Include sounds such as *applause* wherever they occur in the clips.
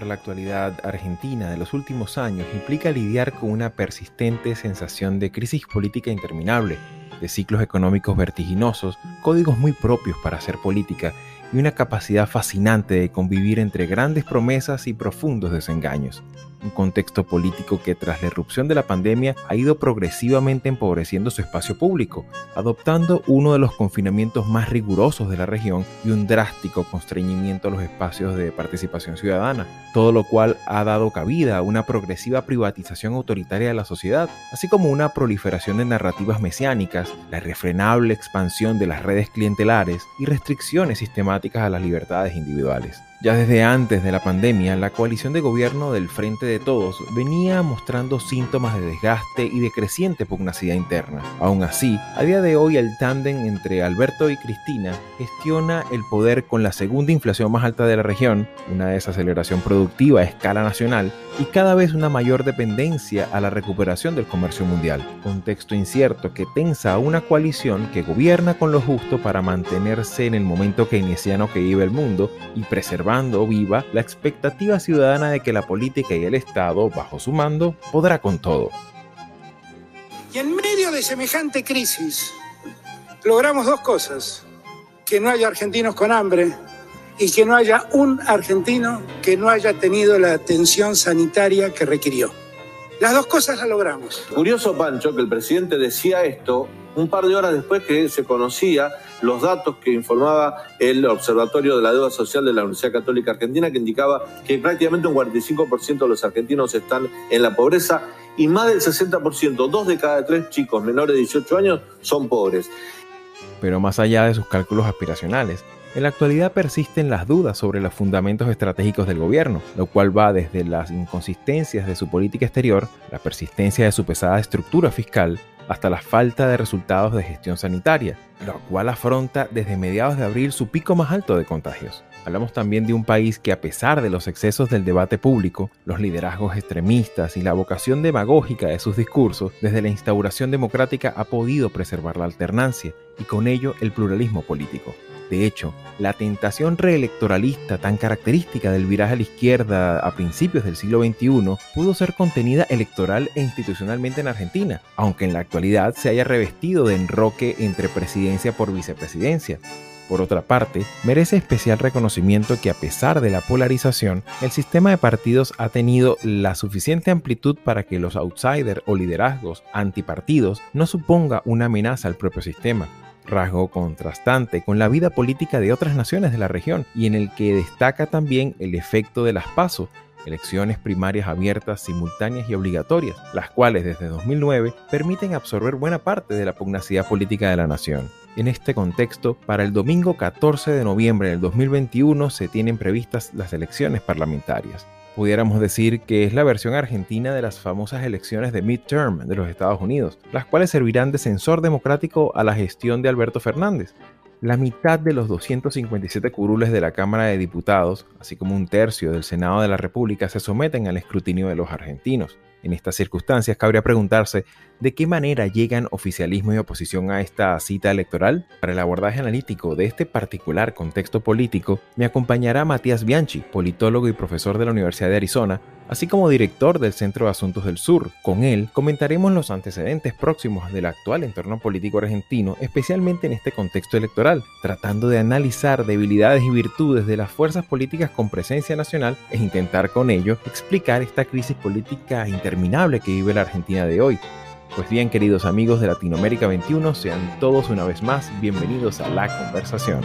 La actualidad argentina de los últimos años implica lidiar con una persistente sensación de crisis política interminable, de ciclos económicos vertiginosos, códigos muy propios para hacer política y una capacidad fascinante de convivir entre grandes promesas y profundos desengaños un contexto político que tras la irrupción de la pandemia ha ido progresivamente empobreciendo su espacio público, adoptando uno de los confinamientos más rigurosos de la región y un drástico constreñimiento a los espacios de participación ciudadana, todo lo cual ha dado cabida a una progresiva privatización autoritaria de la sociedad, así como una proliferación de narrativas mesiánicas, la irrefrenable expansión de las redes clientelares y restricciones sistemáticas a las libertades individuales. Ya desde antes de la pandemia, la coalición de gobierno del Frente de Todos venía mostrando síntomas de desgaste y de creciente pugnacidad interna. Aún así, a día de hoy el tándem entre Alberto y Cristina gestiona el poder con la segunda inflación más alta de la región, una desaceleración productiva a escala nacional y cada vez una mayor dependencia a la recuperación del comercio mundial. Contexto incierto que tensa a una coalición que gobierna con lo justo para mantenerse en el momento keynesiano que vive el mundo y viva la expectativa ciudadana de que la política y el Estado, bajo su mando, podrá con todo. Y en medio de semejante crisis, logramos dos cosas. Que no haya argentinos con hambre y que no haya un argentino que no haya tenido la atención sanitaria que requirió. Las dos cosas las logramos. Curioso, Pancho, que el presidente decía esto un par de horas después que se conocía los datos que informaba el Observatorio de la Deuda Social de la Universidad Católica Argentina, que indicaba que prácticamente un 45% de los argentinos están en la pobreza y más del 60%, dos de cada tres chicos menores de 18 años, son pobres. Pero más allá de sus cálculos aspiracionales, en la actualidad persisten las dudas sobre los fundamentos estratégicos del gobierno, lo cual va desde las inconsistencias de su política exterior, la persistencia de su pesada estructura fiscal, hasta la falta de resultados de gestión sanitaria, lo cual afronta desde mediados de abril su pico más alto de contagios. Hablamos también de un país que a pesar de los excesos del debate público, los liderazgos extremistas y la vocación demagógica de sus discursos, desde la instauración democrática ha podido preservar la alternancia y con ello el pluralismo político. De hecho, la tentación reelectoralista tan característica del viraje a la izquierda a principios del siglo XXI pudo ser contenida electoral e institucionalmente en Argentina, aunque en la actualidad se haya revestido de enroque entre presidencia por vicepresidencia. Por otra parte, merece especial reconocimiento que a pesar de la polarización, el sistema de partidos ha tenido la suficiente amplitud para que los outsiders o liderazgos antipartidos no suponga una amenaza al propio sistema rasgo contrastante con la vida política de otras naciones de la región y en el que destaca también el efecto de las PASO, elecciones primarias abiertas, simultáneas y obligatorias, las cuales desde 2009 permiten absorber buena parte de la pugnacidad política de la nación. En este contexto, para el domingo 14 de noviembre del 2021 se tienen previstas las elecciones parlamentarias pudiéramos decir que es la versión argentina de las famosas elecciones de midterm de los Estados Unidos, las cuales servirán de censor democrático a la gestión de Alberto Fernández. La mitad de los 257 curules de la Cámara de Diputados, así como un tercio del Senado de la República, se someten al escrutinio de los argentinos. En estas circunstancias, cabría preguntarse de qué manera llegan oficialismo y oposición a esta cita electoral. Para el abordaje analítico de este particular contexto político, me acompañará Matías Bianchi, politólogo y profesor de la Universidad de Arizona, así como director del Centro de Asuntos del Sur. Con él comentaremos los antecedentes próximos del actual entorno político argentino, especialmente en este contexto electoral, tratando de analizar debilidades y virtudes de las fuerzas políticas con presencia nacional e intentar con ello explicar esta crisis política interminable que vive la Argentina de hoy. Pues bien, queridos amigos de Latinoamérica 21, sean todos una vez más bienvenidos a la conversación.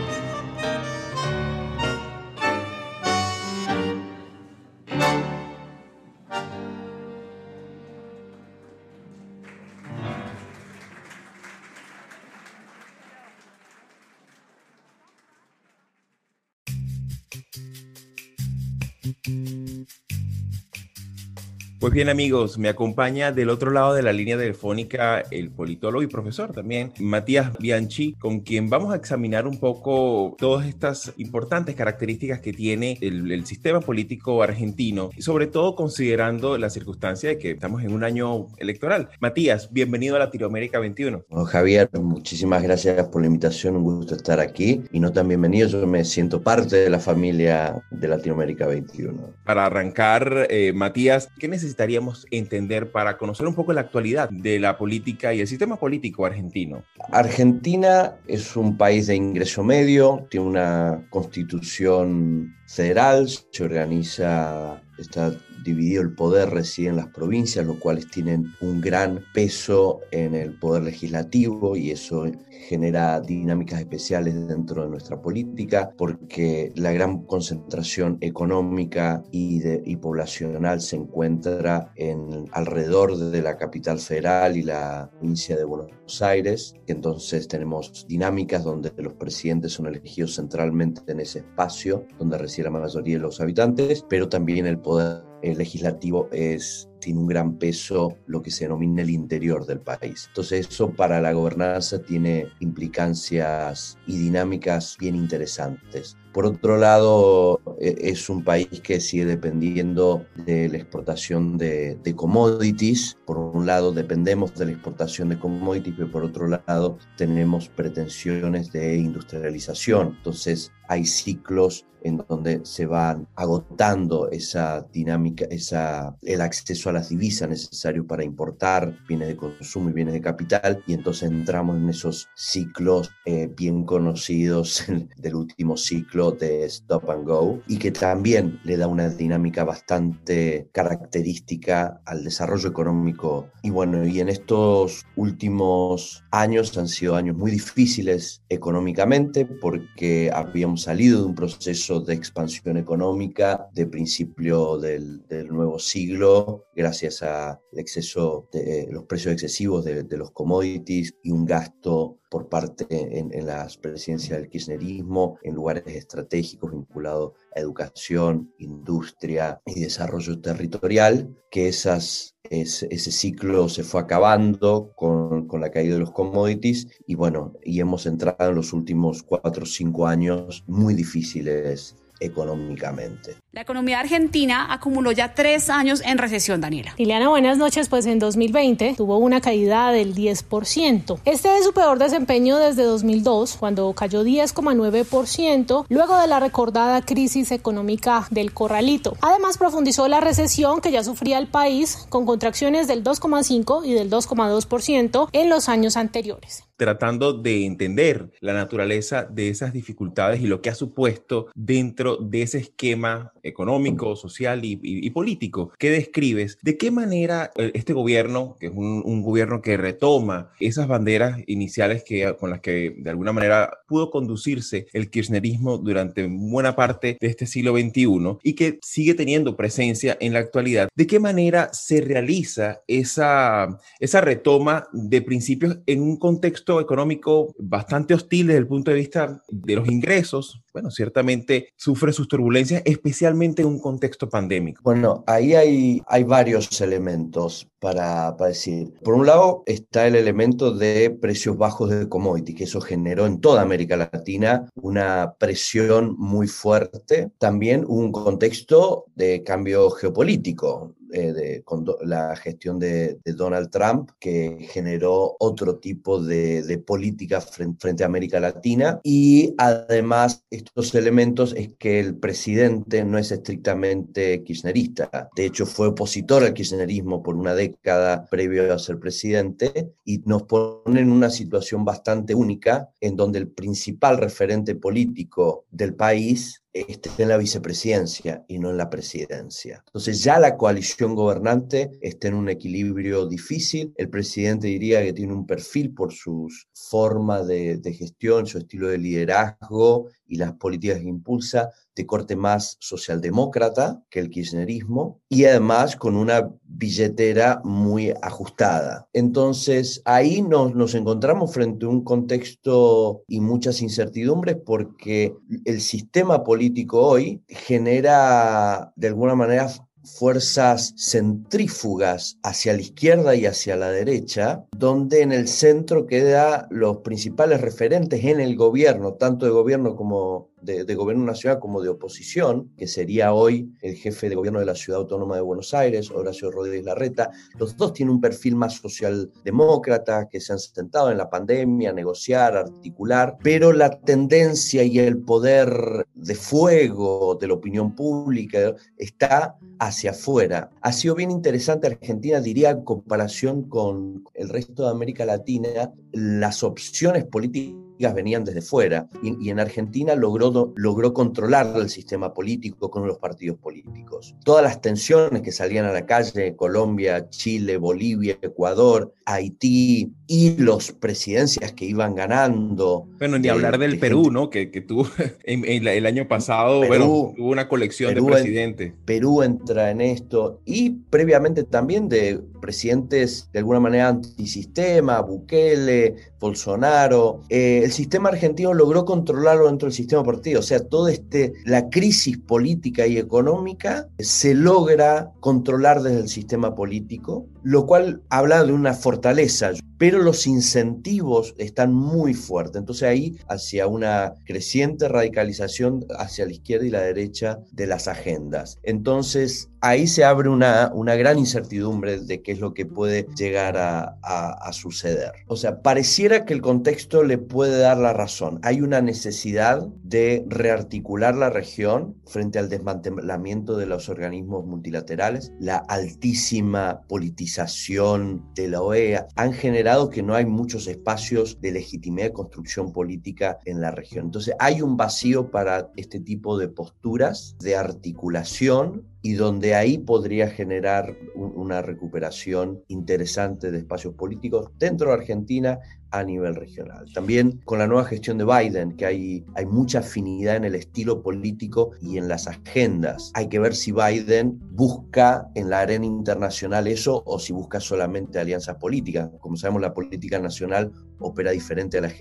Pues bien amigos, me acompaña del otro lado de la línea telefónica el politólogo y profesor también, Matías Bianchi, con quien vamos a examinar un poco todas estas importantes características que tiene el, sistema político argentino, y sobre todo considerando la circunstancia de que estamos en un año electoral. Matías, bienvenido a Latinoamérica 21. Javier, muchísimas gracias por la invitación, un gusto estar aquí y no tan bienvenido, yo me siento parte de la familia de Latinoamérica 21. Para arrancar, eh, Matías, ¿qué necesitas? Necesitaríamos entender para conocer un poco la actualidad de la política y el sistema político argentino? Argentina es un país de ingreso medio, tiene una constitución federal, se organiza, está dividido el poder, reside en las provincias, los cuales tienen un gran peso en el poder legislativo y eso genera dinámicas especiales dentro de nuestra política porque la gran concentración económica y, y poblacional se encuentra en alrededor de la capital federal y la provincia de Buenos Aires. Entonces tenemos dinámicas donde los presidentes son elegidos centralmente en ese espacio donde reside la mayoría de los habitantes, pero también el poder legislativo es tiene un gran peso lo que se denomina el interior del país. Entonces eso para la gobernanza tiene implicancias y dinámicas bien interesantes. Por otro lado, e, es un país que sigue dependiendo de la exportación de, commodities. Por un lado, dependemos de la exportación de commodities, pero por otro lado, tenemos pretensiones de industrialización. Entonces, hay ciclos en donde se van agotando esa dinámica, esa, el acceso a las divisas necesario para importar bienes de consumo y bienes de capital, y entonces entramos en esos ciclos eh, bien conocidos *laughs* del último ciclo de Stop and Go y que también le da una dinámica bastante característica al desarrollo económico. Y bueno, y en estos últimos años han sido años muy difíciles económicamente porque habíamos salido de un proceso de expansión económica de principio del, nuevo siglo gracias al exceso de los precios excesivos de, los commodities y un gasto por parte en, las presidencias del kirchnerismo en lugares estratégicos vinculados a educación, industria y desarrollo territorial, que esas, ese, ese ciclo se fue acabando con, con, la caída de los commodities y bueno, y hemos entrado en los últimos cuatro o cinco años muy difíciles económicamente. La economía argentina acumuló ya tres años en recesión, Daniela. Liliana, buenas noches. Pues en 2020 tuvo una caída del 10%. Este es su peor desempeño desde 2002, cuando cayó 10,9%, luego de la recordada crisis económica del corralito. Además, profundizó la recesión que ya sufría el país, con contracciones del 2,5 y del 2,2% en los años anteriores tratando de entender la naturaleza de esas dificultades y lo que ha supuesto dentro de ese esquema económico, social y, político que describes. ¿De qué manera eh, este gobierno, que es un, gobierno que retoma esas banderas iniciales que, con las que de alguna manera pudo conducirse el kirchnerismo durante buena parte de este siglo XXI y que sigue teniendo presencia en la actualidad, ¿de qué manera se realiza esa, esa retoma de principios en un contexto económico bastante hostil desde el punto de vista de los ingresos, bueno, ciertamente sufre sus turbulencias, especialmente en un contexto pandémico. Bueno, ahí hay, hay varios elementos para, para, decir. Por un lado está el elemento de precios bajos de commodity, que eso generó en toda América Latina una presión muy fuerte. También un contexto de cambio geopolítico. Eh, con la gestión de, Donald Trump, que generó otro tipo de, de política frente, frente, a América Latina. Y además, estos elementos es que el presidente no es estrictamente kirchnerista. De hecho, fue opositor al kirchnerismo por una década previo a ser presidente y nos pone en una situación bastante única en donde el principal referente político del país esté en la vicepresidencia y no en la presidencia. Entonces ya la coalición gobernante está en un equilibrio difícil. El presidente diría que tiene un perfil por su forma de, de gestión, su estilo de liderazgo y las políticas que impulsa de corte más socialdemócrata que el kirchnerismo y además con una billetera muy ajustada. Entonces ahí nos, nos encontramos frente a un contexto y muchas incertidumbres porque el sistema político hoy genera de alguna manera fuerzas centrífugas hacia la izquierda y hacia la derecha, donde en el centro queda los principales referentes en el gobierno, tanto de gobierno como de, gobierno nacional como de oposición, que sería hoy el jefe de gobierno de la Ciudad Autónoma de Buenos Aires, Horacio Rodríguez Larreta. Los dos tienen un perfil más socialdemócrata, que se han sentado en la pandemia a negociar, articular, pero la tendencia y el poder de fuego de la opinión pública está hacia afuera. Ha sido bien interesante Argentina, diría, en comparación con el resto de América Latina, las opciones políticas venían desde fuera y, en Argentina logró, logró controlar el sistema político con los partidos políticos. Todas las tensiones que salían a la calle, Colombia, Chile, Bolivia, Ecuador, Haití y los presidencias que iban ganando. Bueno, ni hablar del Perú, ¿no? Que, que tuvo *laughs* el año pasado, bueno, tuvo una colección de presidentes. Perú entra en esto y previamente también de presidentes de alguna manera antisistema, Bukele, Bolsonaro. Eh, el sistema argentino logró controlarlo dentro del sistema partido, o sea, toda este, la crisis política y económica se logra controlar desde el sistema político, lo cual habla de una fortaleza pero los incentivos están muy fuertes. Entonces ahí hacia una creciente radicalización hacia la izquierda y la derecha de las agendas. Entonces ahí se abre una, una gran incertidumbre de qué es lo que puede llegar a, a, suceder. O sea, pareciera que el contexto le puede dar la razón. Hay una necesidad de rearticular la región frente al desmantelamiento de los organismos multilaterales, la altísima politización de la OEA han generado que no hay muchos espacios de legitimidad de construcción política en la región. Entonces hay un vacío para este tipo de posturas de articulación y donde ahí podría generar una recuperación interesante de espacios políticos dentro de Argentina a nivel regional. También con la nueva gestión de Biden, que hay, hay mucha afinidad en el estilo político y en las agendas. Hay que ver si Biden busca en la arena internacional eso o si busca solamente alianzas políticas. Como sabemos, la política nacional opera diferente a la,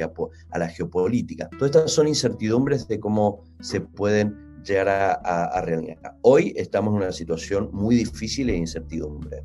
a la geopolítica. Todas estas son incertidumbres de cómo se pueden llegar a, a, realidad. Hoy estamos en una situación muy difícil e incertidumbre.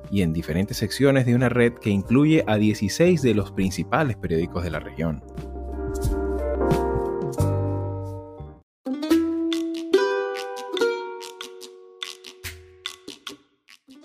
y en diferentes secciones de una red que incluye a 16 de los principales periódicos de la región.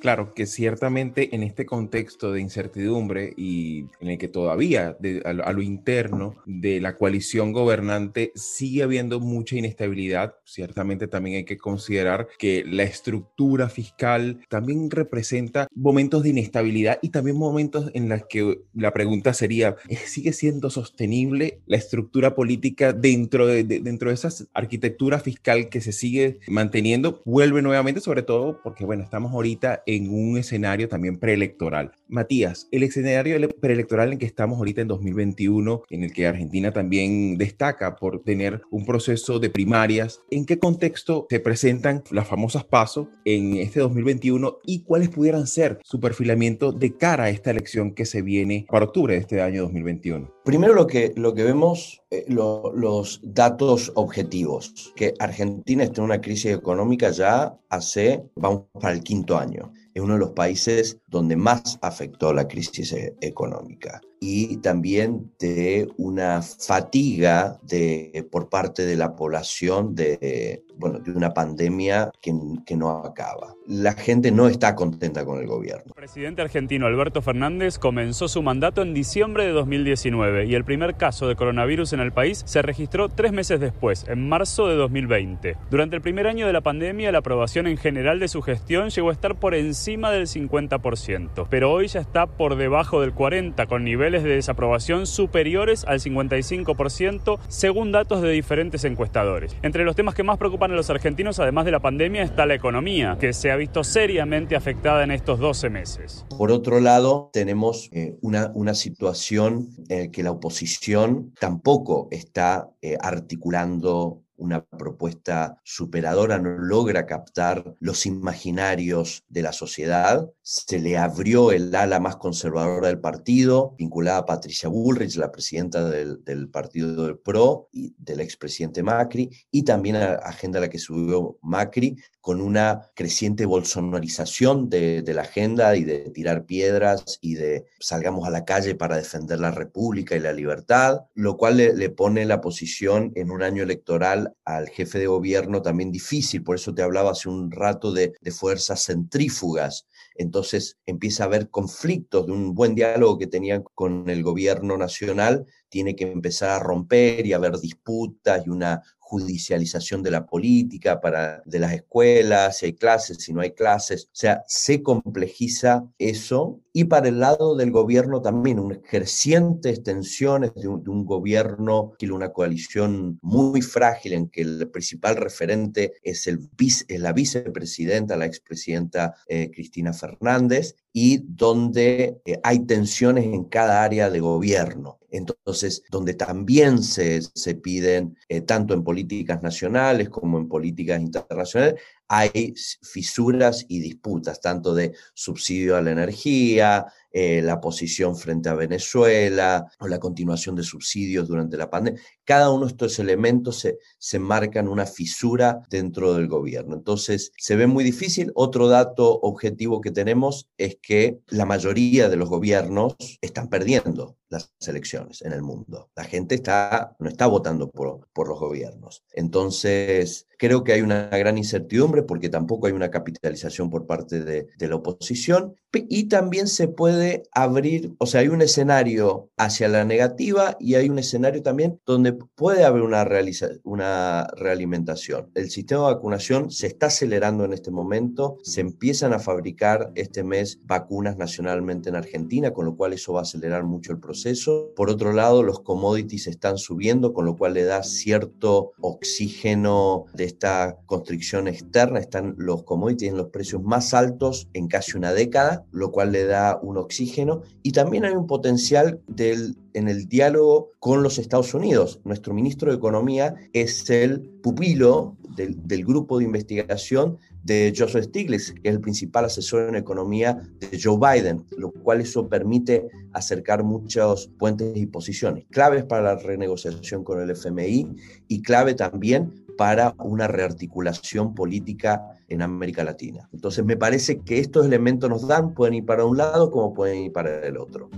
Claro, que ciertamente en este contexto de incertidumbre y en el que todavía a, lo interno de la coalición gobernante sigue habiendo mucha inestabilidad, ciertamente también hay que considerar que la estructura fiscal también representa momentos de inestabilidad y también momentos en los que la pregunta sería, ¿sigue siendo sostenible la estructura política dentro de, dentro de esa arquitectura fiscal que se sigue manteniendo? Vuelve nuevamente, sobre todo porque, bueno, estamos ahorita en en un escenario también preelectoral. Matías, el escenario preelectoral en que estamos ahorita en 2021, en el que Argentina también destaca por tener un proceso de primarias, ¿en qué contexto se presentan las famosas pasos en este 2021 y cuáles pudieran ser su perfilamiento de cara a esta elección que se viene para octubre de este año 2021? Primero lo que, lo que vemos, eh, los datos objetivos, que Argentina está en una crisis económica ya hace, vamos para el quinto año. Es uno de los países donde más afectó la crisis e-, económica y también de una fatiga de, por parte de la población de, bueno, de una pandemia que, que no acaba. La gente no está contenta con el gobierno. El presidente argentino Alberto Fernández comenzó su mandato en diciembre de 2019 y el primer caso de coronavirus en el país se registró tres meses después, en marzo de 2020. Durante el primer año de la pandemia, la aprobación en general de su gestión llegó a estar por encima del 50%, pero hoy ya está por debajo del 40%, con de desaprobación superiores al 55% según datos de diferentes encuestadores. Entre los temas que más preocupan a los argentinos, además de la pandemia, está la economía, que se ha visto seriamente afectada en estos 12 meses. Por otro lado, tenemos eh, una, una situación que la oposición tampoco está eh, articulando una propuesta superadora, no logra captar los imaginarios de la sociedad. Se le abrió el ala más conservadora del partido, vinculada a Patricia Bullrich, la presidenta del, partido del PRO y del expresidente Macri, y también a la agenda a la que subió Macri, con una creciente bolsonarización de, la agenda y de tirar piedras y de salgamos a la calle para defender la república y la libertad, lo cual le pone la posición en un año electoral al jefe de gobierno también difícil, por eso te hablaba hace un rato de, de fuerzas centrífugas. Entonces empieza a haber conflictos de un buen diálogo que tenían con el gobierno nacional, tiene que empezar a romper y haber disputas y una judicialización de la política, para, de las escuelas, si hay clases, si no hay clases. O sea, se complejiza eso. Y para el lado del gobierno también, un crecientes tensiones de un, gobierno, una coalición muy frágil en que el principal referente es, el es la vicepresidenta, la expresidenta eh, Cristina Fernández, y donde eh, hay tensiones en cada área de gobierno. Entonces, donde también se, se piden, eh, tanto en políticas nacionales como en políticas internacionales, hay fisuras y disputas, tanto de subsidio a la energía, eh, la posición frente a Venezuela o la continuación de subsidios durante la pandemia. Cada uno de estos elementos se, se marcan una fisura dentro del gobierno. Entonces, se ve muy difícil. Otro dato objetivo que tenemos es que la mayoría de los gobiernos están perdiendo las elecciones en el mundo. La gente está, no está votando por, por los gobiernos. Entonces, creo que hay una gran incertidumbre porque tampoco hay una capitalización por parte de, la oposición y también se puede abrir, o sea, hay un escenario hacia la negativa y hay un escenario también donde puede haber una, realiza una realimentación. El sistema de vacunación se está acelerando en este momento, se empiezan a fabricar este mes vacunas nacionalmente en Argentina, con lo cual eso va a acelerar mucho el proceso por otro lado, los commodities están subiendo, con lo cual le da cierto oxígeno de esta constricción externa. Están los commodities en los precios más altos en casi una década, lo cual le da un oxígeno. Y también hay un potencial del, en el diálogo con los Estados Unidos. Nuestro ministro de Economía es el pupilo del, del grupo de investigación de Joseph Stiglitz, que es el principal asesor en economía de Joe Biden, lo cual eso permite acercar muchos puentes y posiciones, claves para la renegociación con el FMI y clave también para una rearticulación política en América Latina. Entonces me parece que estos elementos nos dan, pueden ir para un lado como pueden ir para el otro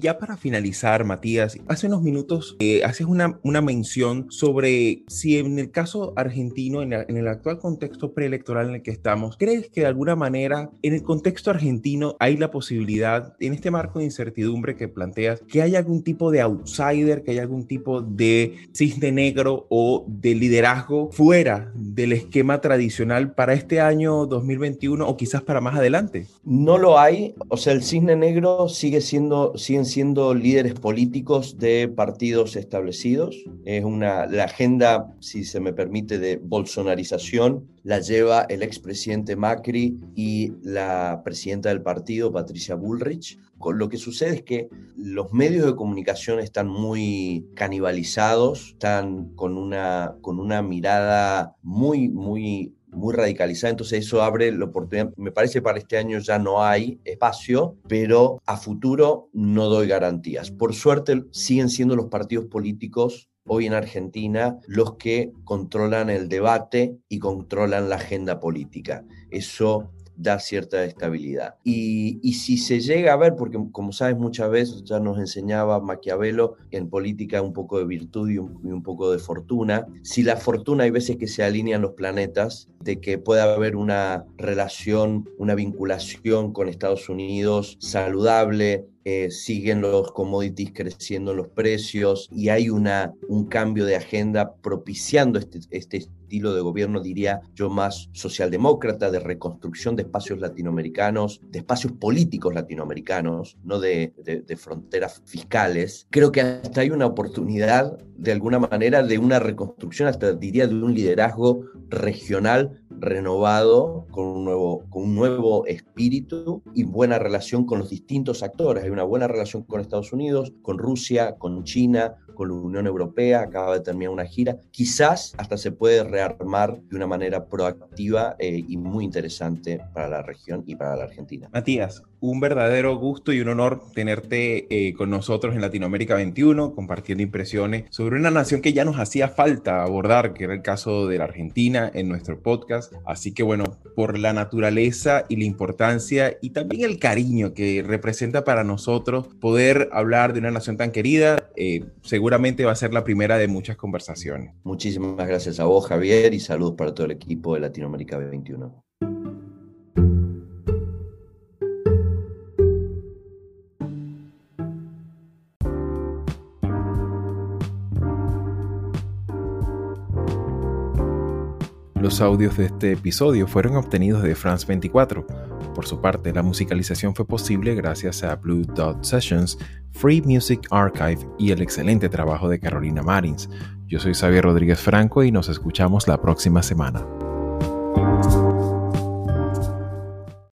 ya para finalizar, Matías, hace unos minutos eh, haces una, una mención sobre si en el caso argentino, en, en, el actual contexto preelectoral en el que estamos, ¿crees que de alguna manera en el contexto argentino hay la posibilidad, en este marco de incertidumbre que planteas, que haya algún tipo de outsider, que haya algún tipo de cisne negro o de liderazgo fuera del esquema tradicional para este año 2021 o quizás para más adelante? No lo hay, o sea, el cisne negro sigue siendo, siguen siendo líderes políticos de partidos establecidos. Es una, la agenda, si se me permite, de bolsonarización la lleva el expresidente Macri y la presidenta del partido, Patricia Bullrich. Lo que sucede es que los medios de comunicación están muy canibalizados, están con una, con una mirada muy, muy muy radicalizada, entonces eso abre la oportunidad. Me parece para este año ya no hay espacio, pero a futuro no doy garantías. Por suerte siguen siendo los partidos políticos hoy en Argentina los que controlan el debate y controlan la agenda política. Eso da cierta estabilidad. Y, si se llega a ver, porque como sabes muchas veces ya nos enseñaba Maquiavelo en política un poco de virtud y un, poco de fortuna, si la fortuna hay veces que se alinean los planetas, de que pueda haber una relación, una vinculación con Estados Unidos saludable, eh, siguen los commodities creciendo los precios y hay una, un cambio de agenda propiciando este, este estilo de gobierno, diría yo, más socialdemócrata, de reconstrucción de espacios latinoamericanos, de espacios políticos latinoamericanos, no de, de fronteras fiscales. Creo que hasta hay una oportunidad, de alguna manera, de una reconstrucción, hasta diría de un liderazgo regional renovado, con un, nuevo, con un nuevo espíritu y buena relación con los distintos actores. Hay una buena relación con Estados Unidos, con Rusia, con China, con la Unión Europea, acaba de terminar una gira. Quizás hasta se puede rearmar de una manera proactiva eh, y muy interesante para la región y para la Argentina. Matías, un verdadero gusto y un honor tenerte eh, con nosotros en Latinoamérica 21, compartiendo impresiones sobre una nación que ya nos hacía falta abordar, que era el caso de la Argentina en nuestro podcast. Así que bueno, por la naturaleza y la importancia y también el cariño que representa para nosotros poder hablar de una nación tan querida, eh, seguramente va a ser la primera de muchas conversaciones. Muchísimas gracias a vos, Javier, y saludos para todo el equipo de Latinoamérica 21. Los audios de este episodio fueron obtenidos de France 24. Por su parte, la musicalización fue posible gracias a Blue Dot Sessions, Free Music Archive y el excelente trabajo de Carolina Marins. Yo soy Xavier Rodríguez Franco y nos escuchamos la próxima semana.